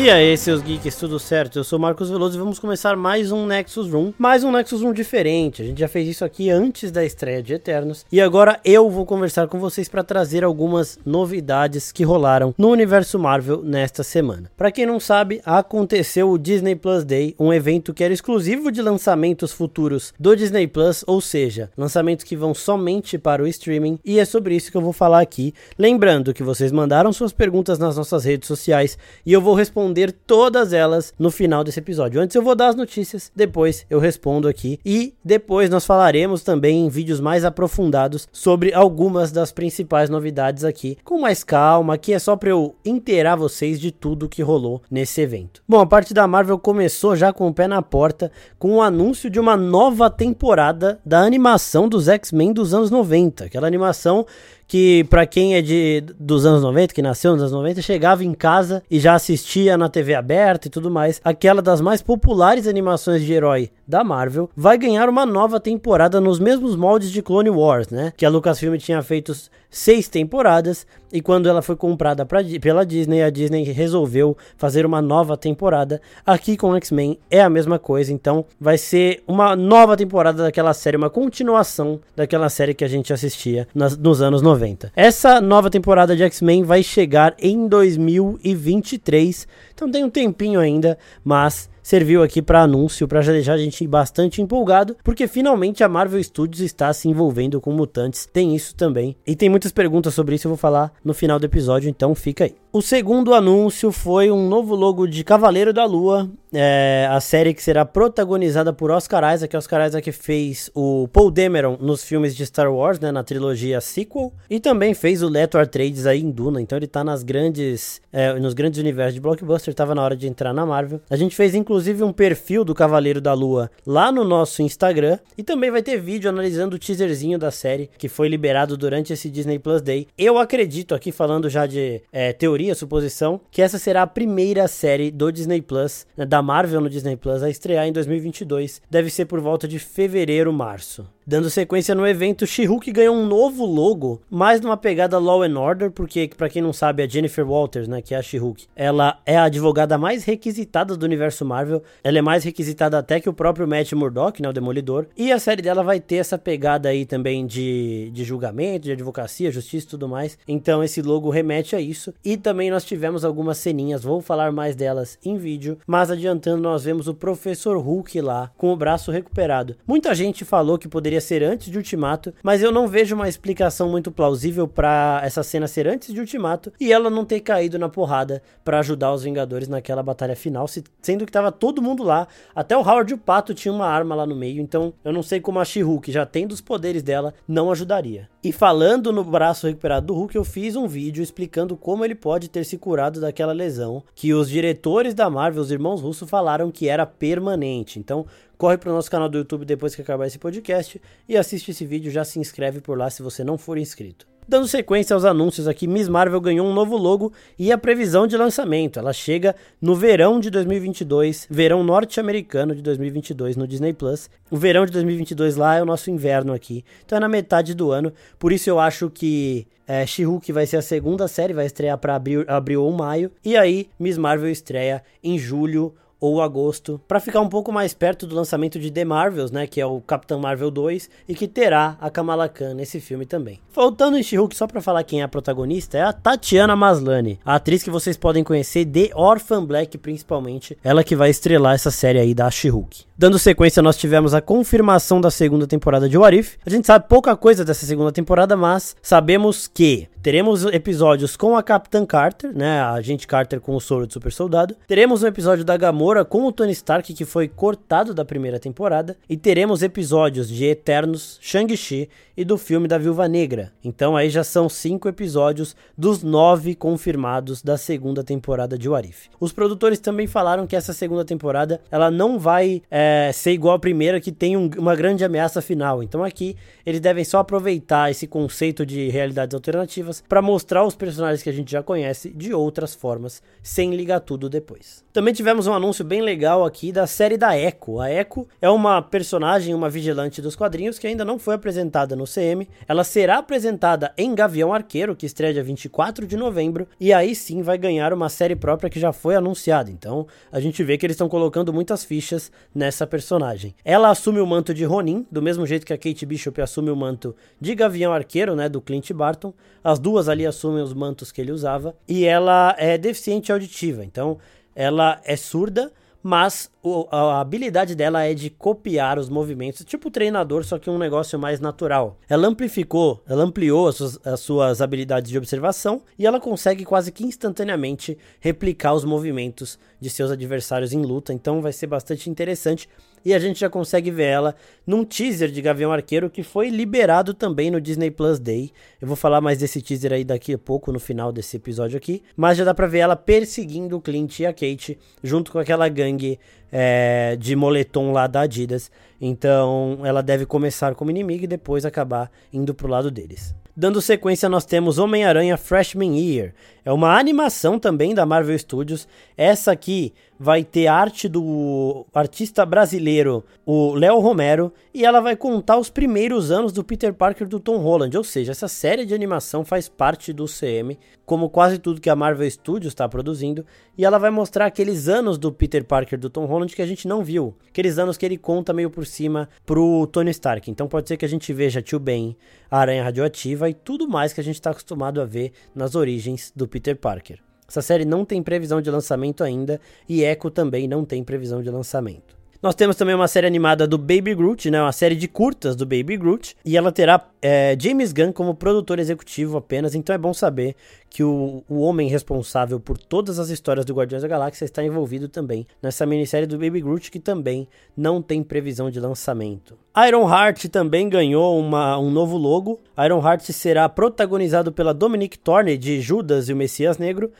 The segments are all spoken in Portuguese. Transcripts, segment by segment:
E aí, seus geeks, tudo certo? Eu sou Marcos Veloso e vamos começar mais um Nexus Room, mais um Nexus Room diferente. A gente já fez isso aqui antes da estreia de Eternos e agora eu vou conversar com vocês para trazer algumas novidades que rolaram no universo Marvel nesta semana. Para quem não sabe, aconteceu o Disney Plus Day, um evento que era exclusivo de lançamentos futuros do Disney Plus, ou seja, lançamentos que vão somente para o streaming, e é sobre isso que eu vou falar aqui. Lembrando que vocês mandaram suas perguntas nas nossas redes sociais e eu vou responder responder todas elas no final desse episódio. Antes eu vou dar as notícias, depois eu respondo aqui e depois nós falaremos também em vídeos mais aprofundados sobre algumas das principais novidades aqui, com mais calma, que é só para eu inteirar vocês de tudo que rolou nesse evento. Bom, a parte da Marvel começou já com o pé na porta com o anúncio de uma nova temporada da animação dos X-Men dos anos 90, aquela animação que para quem é de dos anos 90, que nasceu nos anos 90, chegava em casa e já assistia na TV aberta e tudo mais. Aquela das mais populares animações de herói da Marvel vai ganhar uma nova temporada nos mesmos moldes de Clone Wars, né? Que a Lucasfilm tinha feito seis temporadas e quando ela foi comprada pra, pela Disney, a Disney resolveu fazer uma nova temporada. Aqui com X-Men é a mesma coisa, então vai ser uma nova temporada daquela série, uma continuação daquela série que a gente assistia nas, nos anos 90. Essa nova temporada de X-Men vai chegar em 2023, então tem um tempinho ainda, mas serviu aqui para anúncio, para já deixar a gente bastante empolgado, porque finalmente a Marvel Studios está se envolvendo com mutantes. Tem isso também. E tem muitas perguntas sobre isso, eu vou falar no final do episódio, então fica aí. O segundo anúncio foi um novo logo de Cavaleiro da Lua, é, a série que será protagonizada por Oscar Isaac. Oscar Isaac fez o Paul Dameron nos filmes de Star Wars, né, na trilogia sequel, e também fez o Leto Atreides aí em Duna. Então ele tá nas grandes, é, nos grandes universos de blockbuster. Tava na hora de entrar na Marvel. A gente fez inclusive um perfil do Cavaleiro da Lua lá no nosso Instagram e também vai ter vídeo analisando o teaserzinho da série que foi liberado durante esse Disney Plus Day. Eu acredito aqui falando já de é, teoria teoria, suposição, que essa será a primeira série do Disney Plus, né, da Marvel no Disney Plus, a estrear em 2022. Deve ser por volta de fevereiro, março. Dando sequência no evento, She-Hulk ganhou um novo logo, mais numa pegada Law and Order, porque para quem não sabe, a Jennifer Walters, né, que é a She-Hulk, ela é a advogada mais requisitada do universo Marvel. Ela é mais requisitada até que o próprio Matt Murdock, né, o Demolidor. E a série dela vai ter essa pegada aí também de, de julgamento, de advocacia, justiça e tudo mais. Então esse logo remete a isso. E também nós tivemos algumas ceninhas, vou falar mais delas em vídeo, mas adiantando, nós vemos o Professor Hulk lá com o braço recuperado. Muita gente falou que poderia ser antes de Ultimato, mas eu não vejo uma explicação muito plausível para essa cena ser antes de Ultimato e ela não ter caído na porrada para ajudar os Vingadores naquela batalha final, sendo que tava todo mundo lá, até o Howard o Pato tinha uma arma lá no meio, então eu não sei como a She-Hulk, já tendo os poderes dela, não ajudaria. E falando no braço recuperado do Hulk, eu fiz um vídeo explicando como ele pode ter se curado daquela lesão, que os diretores da Marvel, os irmãos Russo, falaram que era permanente. Então, corre para o nosso canal do YouTube depois que acabar esse podcast e assiste esse vídeo, já se inscreve por lá se você não for inscrito. Dando sequência aos anúncios aqui, Miss Marvel ganhou um novo logo e a previsão de lançamento. Ela chega no verão de 2022, verão norte-americano de 2022 no Disney Plus. O verão de 2022 lá é o nosso inverno aqui, então é na metade do ano. Por isso eu acho que é, She-Hulk vai ser a segunda série, vai estrear para abril, abril ou maio. E aí, Miss Marvel estreia em julho ou agosto, para ficar um pouco mais perto do lançamento de The Marvels, né, que é o Capitão Marvel 2 e que terá a Kamala Khan nesse filme também. Faltando em She-Hulk só para falar quem é a protagonista, é a Tatiana Maslany, a atriz que vocês podem conhecer de Orphan Black principalmente, ela que vai estrelar essa série aí da She-Hulk. Dando sequência, nós tivemos a confirmação da segunda temporada de What If. A gente sabe pouca coisa dessa segunda temporada, mas sabemos que teremos episódios com a Capitã Carter, né, a agente Carter com o soro de super soldado. Teremos um episódio da Gamora com o Tony Stark que foi cortado da primeira temporada e teremos episódios de Eternos, Shang-Chi e do filme da Viúva Negra. Então aí já são cinco episódios dos nove confirmados da segunda temporada de What If. Os produtores também falaram que essa segunda temporada ela não vai é, é, ser igual a primeira, que tem um, uma grande ameaça final. Então aqui eles devem só aproveitar esse conceito de realidades alternativas para mostrar os personagens que a gente já conhece de outras formas, sem ligar tudo depois. Também tivemos um anúncio bem legal aqui da série da Echo. A Echo é uma personagem, uma vigilante dos quadrinhos que ainda não foi apresentada no CM. Ela será apresentada em Gavião Arqueiro, que estreia dia 24 de novembro, e aí sim vai ganhar uma série própria que já foi anunciada. Então a gente vê que eles estão colocando muitas fichas nessa personagem. Ela assume o manto de Ronin, do mesmo jeito que a Kate Bishop assume o manto de Gavião Arqueiro, né, do Clint Barton. As duas ali assumem os mantos que ele usava. E ela é deficiente auditiva, então ela é surda, mas a habilidade dela é de copiar os movimentos, tipo treinador, só que um negócio mais natural. Ela amplificou, ela ampliou as suas, as suas habilidades de observação e ela consegue quase que instantaneamente replicar os movimentos de seus adversários em luta, então vai ser bastante interessante. E a gente já consegue ver ela num teaser de Gavião Arqueiro que foi liberado também no Disney Plus Day. Eu vou falar mais desse teaser aí daqui a pouco no final desse episódio aqui, mas já dá pra ver ela perseguindo o Clint e a Kate junto com aquela gangue é, de moletom lá da Adidas. Então ela deve começar como inimiga e depois acabar indo pro lado deles. Dando sequência, nós temos Homem-Aranha Freshman Year. É uma animação também da Marvel Studios. Essa aqui vai ter arte do artista brasileiro, o Léo Romero, e ela vai contar os primeiros anos do Peter Parker do Tom Holland. Ou seja, essa série de animação faz parte do CM, como quase tudo que a Marvel Studios está produzindo, e ela vai mostrar aqueles anos do Peter Parker do Tom Holland que a gente não viu. Aqueles anos que ele conta meio por cima pro Tony Stark. Então pode ser que a gente veja Tio Ben, a Aranha Radioativa e tudo mais que a gente está acostumado a ver nas origens do Peter Parker. Essa série não tem previsão de lançamento ainda e Echo também não tem previsão de lançamento. Nós temos também uma série animada do Baby Groot, né? Uma série de curtas do Baby Groot. E ela terá é, James Gunn como produtor executivo apenas. Então é bom saber que o, o homem responsável por todas as histórias do Guardiões da Galáxia está envolvido também nessa minissérie do Baby Groot, que também não tem previsão de lançamento. Iron Heart também ganhou uma, um novo logo. Iron Heart será protagonizado pela Dominique Thorne de Judas e o Messias Negro.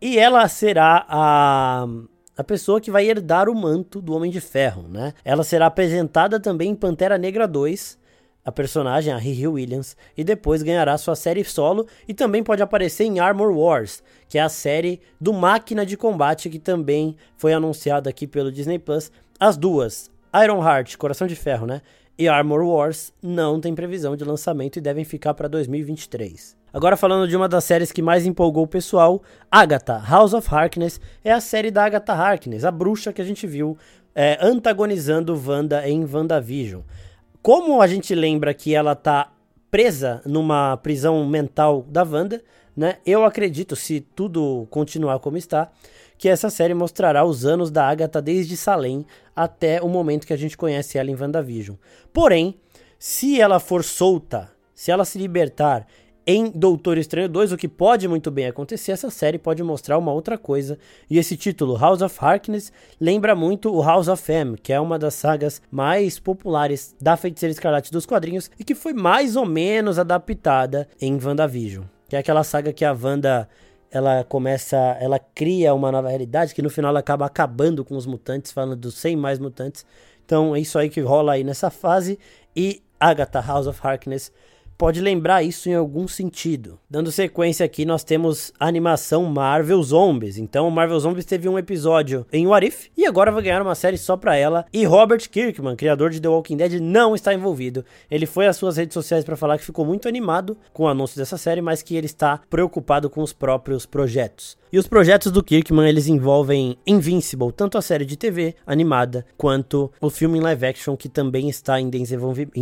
E ela será a a pessoa que vai herdar o manto do Homem de Ferro, né? Ela será apresentada também em Pantera Negra 2, a personagem, a Riri Williams, e depois ganhará sua série solo e também pode aparecer em Armor Wars, que é a série do Máquina de Combate que também foi anunciada aqui pelo Disney Plus. As duas, Iron Heart, Coração de Ferro, né? E Armor Wars não tem previsão de lançamento e devem ficar para 2023. Agora falando de uma das séries que mais empolgou o pessoal, Agatha, House of Harkness, é a série da Agatha Harkness, a bruxa que a gente viu é, antagonizando Wanda em WandaVision. Como a gente lembra que ela tá presa numa prisão mental da Wanda, né? Eu acredito, se tudo continuar como está, que essa série mostrará os anos da Agatha desde Salem até o momento que a gente conhece ela em WandaVision. Porém, se ela for solta, se ela se libertar em Doutor Estranho 2, o que pode muito bem acontecer, essa série pode mostrar uma outra coisa. E esse título, House of Harkness, lembra muito o House of M, que é uma das sagas mais populares da Feiticeira Escarlate dos quadrinhos e que foi mais ou menos adaptada em WandaVision. Que é aquela saga que a Wanda ela começa, ela cria uma nova realidade que no final ela acaba acabando com os mutantes, falando dos 100 mais mutantes. Então é isso aí que rola aí nessa fase. E Agatha House of Harkness pode lembrar isso em algum sentido. Dando sequência aqui, nós temos a animação Marvel Zombies. Então, Marvel Zombies teve um episódio em What If e agora vai ganhar uma série só pra ela. E Robert Kirkman, criador de The Walking Dead, não está envolvido. Ele foi às suas redes sociais para falar que ficou muito animado com o anúncio dessa série, mas que ele está preocupado com os próprios projetos. E os projetos do Kirkman, eles envolvem Invincible, tanto a série de TV animada, quanto o filme em live action, que também está em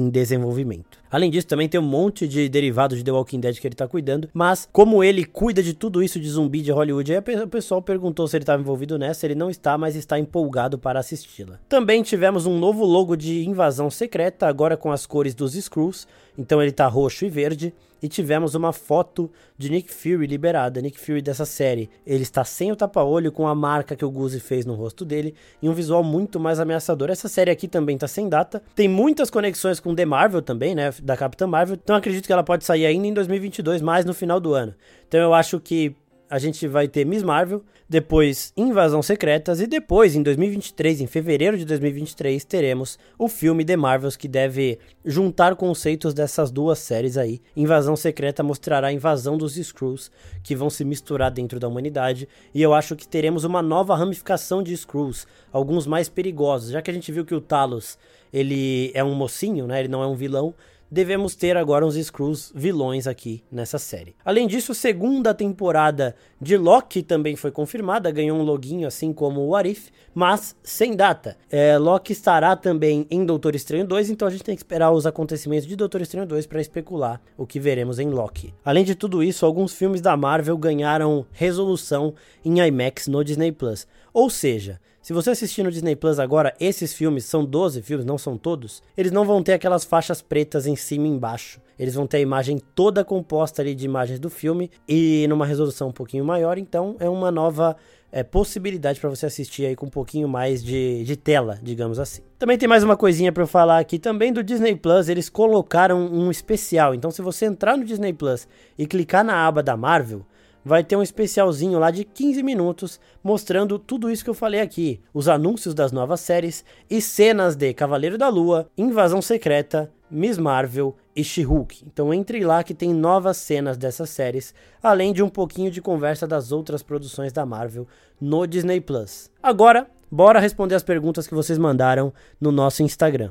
desenvolvimento. Além disso, também tem um monte de derivados de The Walking Dead que ele está cuidando, mas como ele cuida de tudo isso de zumbi de Hollywood, aí o pessoal perguntou se ele estava envolvido nessa, ele não está, mas está empolgado para assisti-la. Também tivemos um novo logo de Invasão Secreta, agora com as cores dos Screws, então ele tá roxo e verde. E tivemos uma foto de Nick Fury liberada. Nick Fury dessa série. Ele está sem o tapa-olho, com a marca que o Guzi fez no rosto dele. E um visual muito mais ameaçador. Essa série aqui também tá sem data. Tem muitas conexões com The Marvel também, né? Da Capitã Marvel. Então acredito que ela pode sair ainda em 2022, mais no final do ano. Então eu acho que a gente vai ter Miss Marvel, depois Invasão Secretas e depois, em 2023, em fevereiro de 2023, teremos o filme The Marvels que deve juntar conceitos dessas duas séries aí. Invasão Secreta mostrará a invasão dos Skrulls que vão se misturar dentro da humanidade e eu acho que teremos uma nova ramificação de Skrulls, alguns mais perigosos, já que a gente viu que o Talos, ele é um mocinho, né? Ele não é um vilão devemos ter agora uns Skrulls vilões aqui nessa série. Além disso, a segunda temporada de Loki também foi confirmada, ganhou um loginho assim como o Arif, mas sem data. É, Loki estará também em Doutor Estranho 2, então a gente tem que esperar os acontecimentos de Doutor Estranho 2 para especular o que veremos em Loki. Além de tudo isso, alguns filmes da Marvel ganharam resolução em IMAX no Disney Plus. Ou seja, se você assistir no Disney Plus agora, esses filmes são 12 filmes, não são todos, eles não vão ter aquelas faixas pretas em cima e embaixo. Eles vão ter a imagem toda composta ali de imagens do filme e numa resolução um pouquinho maior, então é uma nova é, possibilidade para você assistir aí com um pouquinho mais de, de tela, digamos assim. Também tem mais uma coisinha para eu falar aqui também do Disney Plus, eles colocaram um especial. Então se você entrar no Disney Plus e clicar na aba da Marvel, vai ter um especialzinho lá de 15 minutos mostrando tudo isso que eu falei aqui: os anúncios das novas séries e cenas de Cavaleiro da Lua, Invasão Secreta, Miss Marvel e She-Hulk. Então entre lá que tem novas cenas dessas séries, além de um pouquinho de conversa das outras produções da Marvel no Disney Plus. Agora, bora responder as perguntas que vocês mandaram no nosso Instagram.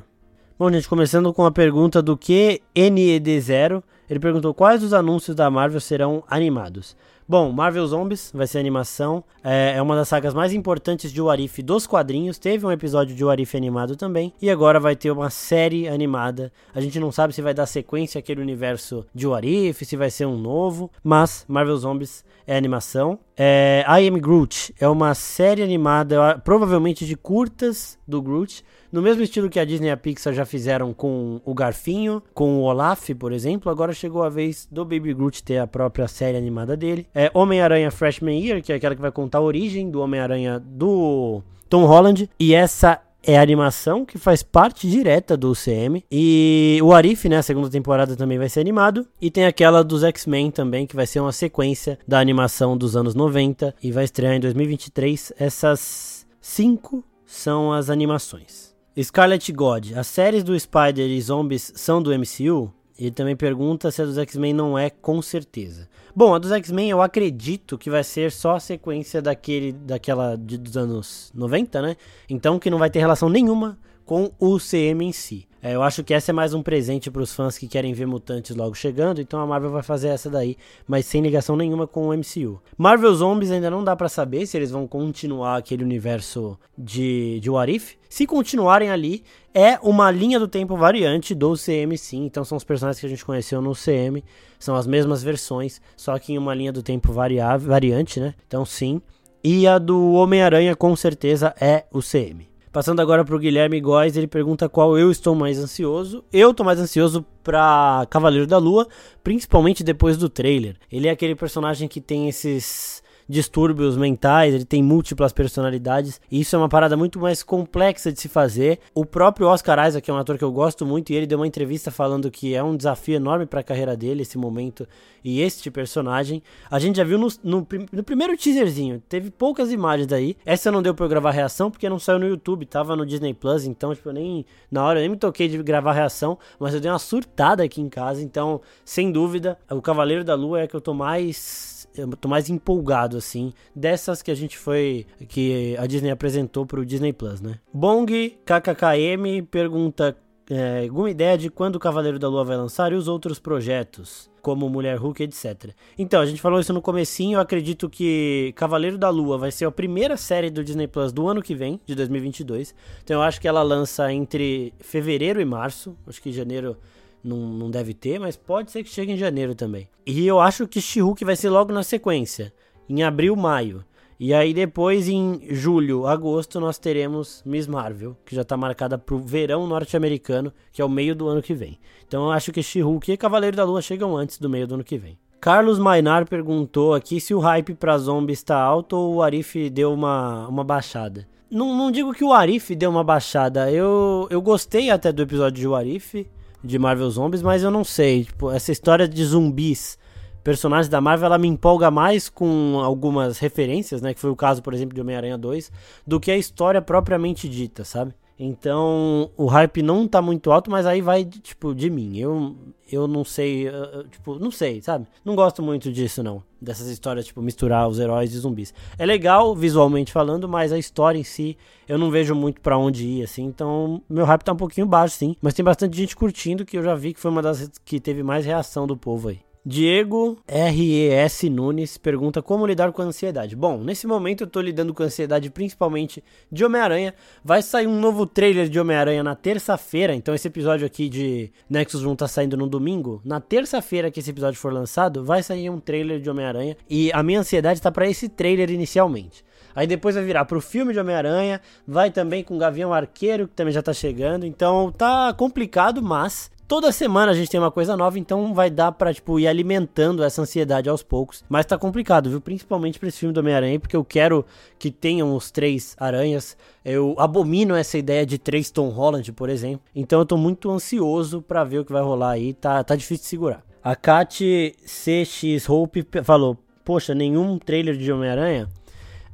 Bom, gente, começando com a pergunta do QNED0, ele perguntou quais dos anúncios da Marvel serão animados. Bom, Marvel Zombies vai ser animação. É, é, uma das sagas mais importantes de Warif dos quadrinhos. Teve um episódio de Warif animado também. E agora vai ter uma série animada. A gente não sabe se vai dar sequência àquele universo de Warif, se vai ser um novo. Mas Marvel Zombies é animação. É, I Am Groot é uma série animada, provavelmente de curtas do Groot no mesmo estilo que a Disney e a Pixar já fizeram com o Garfinho, com o Olaf, por exemplo, agora chegou a vez do Baby Groot ter a própria série animada dele. É Homem-Aranha Freshman Year, que é aquela que vai contar a origem do Homem-Aranha do Tom Holland, e essa é animação que faz parte direta do UCM. E o Arif, né, a segunda temporada também vai ser animado. E tem aquela dos X-Men também, que vai ser uma sequência da animação dos anos 90 e vai estrear em 2023. Essas cinco são as animações. Scarlet God, as séries do Spider e Zombies são do MCU? Ele também pergunta se a dos X-Men não é, com certeza. Bom, a dos X-Men eu acredito que vai ser só a sequência daquele, daquela de, dos anos 90, né? Então que não vai ter relação nenhuma com o CM em si. É, eu acho que essa é mais um presente para os fãs que querem ver mutantes logo chegando, então a Marvel vai fazer essa daí, mas sem ligação nenhuma com o MCU. Marvel Zombies ainda não dá para saber se eles vão continuar aquele universo de, de What If. Se continuarem ali, é uma linha do tempo variante do CM sim, então são os personagens que a gente conheceu no CM, são as mesmas versões, só que em uma linha do tempo variável, variante, né? Então sim. E a do Homem-Aranha com certeza é o CM. Passando agora pro Guilherme Góes, ele pergunta qual eu estou mais ansioso. Eu estou mais ansioso para Cavaleiro da Lua, principalmente depois do trailer. Ele é aquele personagem que tem esses distúrbios mentais, ele tem múltiplas personalidades. E isso é uma parada muito mais complexa de se fazer. O próprio Oscar Isaac, que é um ator que eu gosto muito, e ele deu uma entrevista falando que é um desafio enorme para a carreira dele esse momento e este personagem. A gente já viu no, no, no, primeiro teaserzinho, teve poucas imagens aí. Essa não deu pra eu gravar reação porque não saiu no YouTube, tava no Disney Plus, então, tipo, eu nem. Na hora eu nem me toquei de gravar reação, mas eu dei uma surtada aqui em casa, então, sem dúvida, o Cavaleiro da Lua é que eu tô mais eu tô mais empolgado, assim, dessas que a gente foi. que a Disney apresentou pro Disney Plus, né? Bong KKKM pergunta. É, alguma ideia de quando o Cavaleiro da Lua vai lançar e os outros projetos, como Mulher Hulk, etc. Então, a gente falou isso no comecinho, eu acredito que Cavaleiro da Lua vai ser a primeira série do Disney Plus do ano que vem, de 2022. Então eu acho que ela lança entre fevereiro e março, acho que janeiro não, não deve ter, mas pode ser que chegue em janeiro também. E eu acho que She-Hulk vai ser logo na sequência, em abril, maio. E aí depois em julho, agosto nós teremos Miss Marvel, que já está marcada para o verão norte-americano, que é o meio do ano que vem. Então eu acho que She-Hulk e Cavaleiro da Lua chegam antes do meio do ano que vem. Carlos Mainar perguntou aqui se o hype para zombies está alto ou o Arif deu uma, uma baixada. Não, não digo que o Arif deu uma baixada, eu, eu gostei até do episódio de Arif, de Marvel Zombies, mas eu não sei. Tipo, essa história de zumbis personagens da Marvel, ela me empolga mais com algumas referências, né? Que foi o caso, por exemplo, de Homem-Aranha 2, do que a história propriamente dita, sabe? Então, o hype não tá muito alto, mas aí vai, tipo, de mim. Eu, eu não sei, uh, tipo, não sei, sabe? Não gosto muito disso, não. Dessas histórias, tipo, misturar os heróis e zumbis. É legal, visualmente falando, mas a história em si, eu não vejo muito para onde ir, assim. Então, meu hype tá um pouquinho baixo, sim. Mas tem bastante gente curtindo, que eu já vi que foi uma das que teve mais reação do povo aí. Diego RES Nunes pergunta como lidar com a ansiedade. Bom, nesse momento eu tô lidando com ansiedade principalmente de Homem-Aranha. Vai sair um novo trailer de Homem-Aranha na terça-feira, então esse episódio aqui de Nexus 1 tá saindo no domingo. Na terça-feira que esse episódio for lançado, vai sair um trailer de Homem-Aranha e a minha ansiedade tá para esse trailer inicialmente. Aí depois vai virar pro filme de Homem-Aranha, vai também com Gavião Arqueiro, que também já tá chegando. Então tá complicado, mas Toda semana a gente tem uma coisa nova, então vai dar pra, tipo, ir alimentando essa ansiedade aos poucos. Mas tá complicado, viu? Principalmente pra esse filme do Homem-Aranha, porque eu quero que tenham os três aranhas. Eu abomino essa ideia de três Tom Holland, por exemplo. Então eu tô muito ansioso para ver o que vai rolar aí. Tá, tá difícil de segurar. A Kat CX Hope falou: Poxa, nenhum trailer de Homem-Aranha?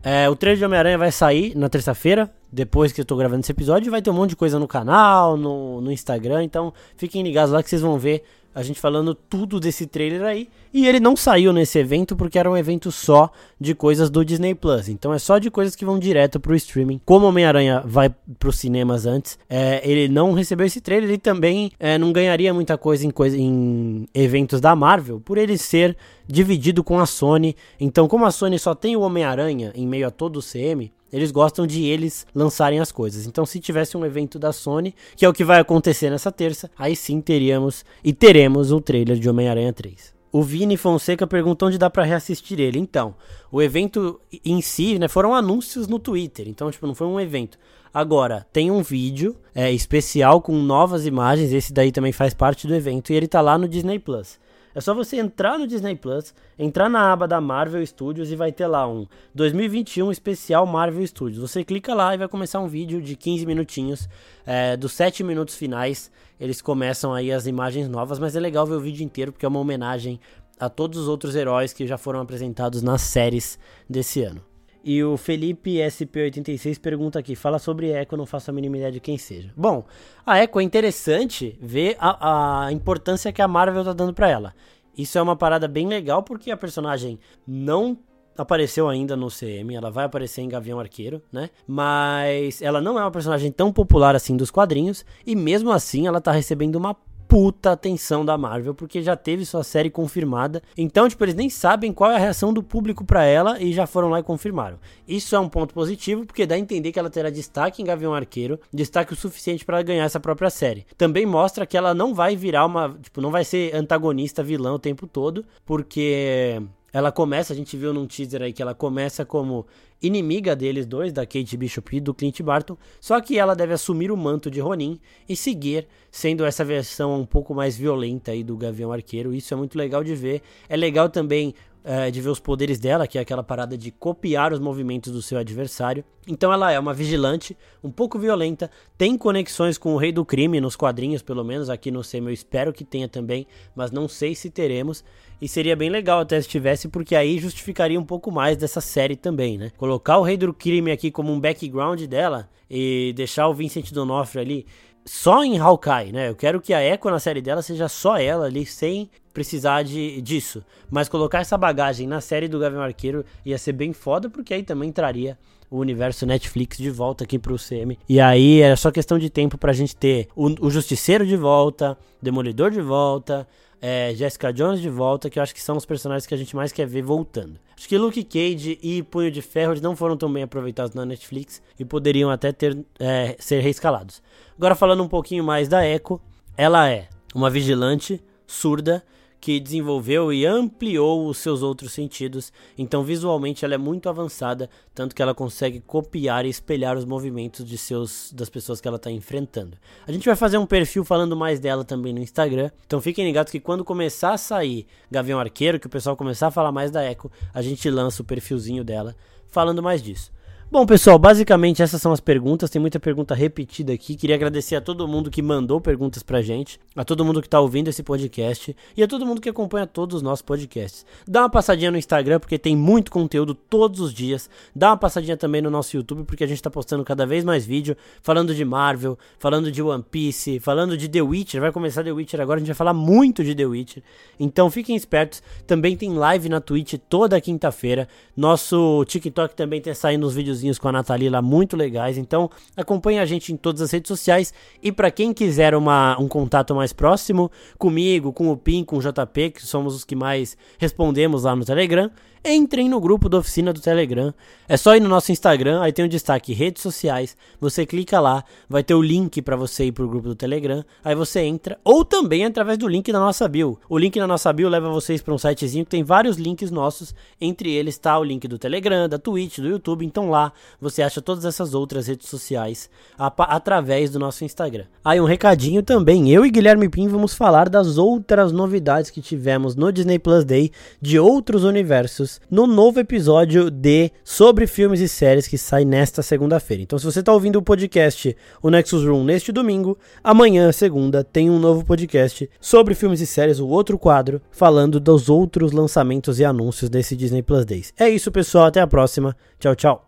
É, o trailer de Homem-Aranha vai sair na terça-feira, depois que eu tô gravando esse episódio. Vai ter um monte de coisa no canal, no, no Instagram. Então fiquem ligados lá que vocês vão ver a gente falando tudo desse trailer aí. E ele não saiu nesse evento porque era um evento só de coisas do Disney Plus. Então é só de coisas que vão direto pro streaming. Como Homem-Aranha vai pros cinemas antes, é, ele não recebeu esse trailer e também é, não ganharia muita coisa em, coisa em eventos da Marvel por ele ser dividido com a Sony. Então, como a Sony só tem o Homem-Aranha em meio a todo o CM, eles gostam de eles lançarem as coisas. Então, se tivesse um evento da Sony, que é o que vai acontecer nessa terça, aí sim teríamos e teremos o trailer de Homem-Aranha 3. O Vini Fonseca perguntou onde dá para reassistir ele. Então, o evento em si, né, foram anúncios no Twitter. Então, tipo, não foi um evento. Agora, tem um vídeo é, especial com novas imagens. Esse daí também faz parte do evento e ele tá lá no Disney Plus. É só você entrar no Disney Plus, entrar na aba da Marvel Studios e vai ter lá um 2021 especial Marvel Studios. Você clica lá e vai começar um vídeo de 15 minutinhos, é, dos 7 minutos finais. Eles começam aí as imagens novas, mas é legal ver o vídeo inteiro porque é uma homenagem a todos os outros heróis que já foram apresentados nas séries desse ano. E o Felipe SP86 pergunta aqui: fala sobre Echo, não faço a mínima ideia de quem seja. Bom, a Echo é interessante ver a, a importância que a Marvel tá dando para ela. Isso é uma parada bem legal porque a personagem não apareceu ainda no CM, ela vai aparecer em Gavião Arqueiro, né? Mas ela não é uma personagem tão popular assim dos quadrinhos e mesmo assim ela tá recebendo uma puta atenção da Marvel, porque já teve sua série confirmada. Então, tipo, eles nem sabem qual é a reação do público para ela e já foram lá e confirmaram. Isso é um ponto positivo, porque dá a entender que ela terá destaque em Gavião Arqueiro, destaque o suficiente para ganhar essa própria série. Também mostra que ela não vai virar uma, tipo, não vai ser antagonista, vilã o tempo todo, porque ela começa, a gente viu num teaser aí que ela começa como inimiga deles dois, da Kate Bishop e do Clint Barton, só que ela deve assumir o manto de Ronin e seguir sendo essa versão um pouco mais violenta aí do Gavião Arqueiro. Isso é muito legal de ver. É legal também é, de ver os poderes dela, que é aquela parada de copiar os movimentos do seu adversário. Então ela é uma vigilante, um pouco violenta, tem conexões com o Rei do Crime nos quadrinhos, pelo menos aqui no SEMI eu espero que tenha também, mas não sei se teremos. E seria bem legal até se tivesse, porque aí justificaria um pouco mais dessa série também, né? Colocar o Rei do Crime aqui como um background dela e deixar o Vincent D'Onofrio ali só em Hawkeye, né? Eu quero que a Echo na série dela seja só ela ali, sem precisar de, disso. Mas colocar essa bagagem na série do Gavião Arqueiro ia ser bem foda, porque aí também traria o universo Netflix de volta aqui pro CM. E aí é só questão de tempo pra gente ter o, o Justiceiro de volta, Demolidor de volta, é, Jessica Jones de volta, que eu acho que são os personagens que a gente mais quer ver voltando. Acho que Luke Cage e Punho de Ferro não foram tão bem aproveitados na Netflix e poderiam até ter, é, ser reescalados. Agora falando um pouquinho mais da Echo, ela é uma vigilante surda que desenvolveu e ampliou os seus outros sentidos. Então, visualmente, ela é muito avançada, tanto que ela consegue copiar e espelhar os movimentos de seus das pessoas que ela está enfrentando. A gente vai fazer um perfil falando mais dela também no Instagram. Então, fiquem ligados que quando começar a sair Gavião Arqueiro, que o pessoal começar a falar mais da Echo, a gente lança o perfilzinho dela falando mais disso. Bom, pessoal, basicamente essas são as perguntas. Tem muita pergunta repetida aqui. Queria agradecer a todo mundo que mandou perguntas pra gente, a todo mundo que tá ouvindo esse podcast e a todo mundo que acompanha todos os nossos podcasts. Dá uma passadinha no Instagram porque tem muito conteúdo todos os dias. Dá uma passadinha também no nosso YouTube porque a gente tá postando cada vez mais vídeo falando de Marvel, falando de One Piece, falando de The Witcher. Vai começar The Witcher agora, a gente vai falar muito de The Witcher. Então fiquem espertos. Também tem live na Twitch toda quinta-feira. Nosso TikTok também tem saindo os vídeos videozinhos com a Nathalie lá muito legais. Então acompanhe a gente em todas as redes sociais. E para quem quiser uma, um contato mais próximo comigo, com o PIN, com o JP, que somos os que mais respondemos lá no Telegram, entrem no grupo da oficina do Telegram. É só ir no nosso Instagram, aí tem o um destaque redes sociais. Você clica lá, vai ter o link para você ir pro grupo do Telegram. Aí você entra, ou também através do link da nossa bio. O link da nossa bio leva vocês para um sitezinho que tem vários links nossos. Entre eles está o link do Telegram, da Twitch, do YouTube. Então lá você acha todas essas outras redes sociais através do nosso Instagram. Aí um recadinho também. Eu e Guilherme Pim vamos falar das outras novidades que tivemos no Disney Plus Day de outros universos no novo episódio de Sobre Filmes e Séries que sai nesta segunda-feira. Então, se você está ouvindo o podcast, o Nexus Room, neste domingo, amanhã, segunda, tem um novo podcast sobre filmes e séries, o outro quadro, falando dos outros lançamentos e anúncios desse Disney Plus Days. É isso, pessoal. Até a próxima. Tchau, tchau.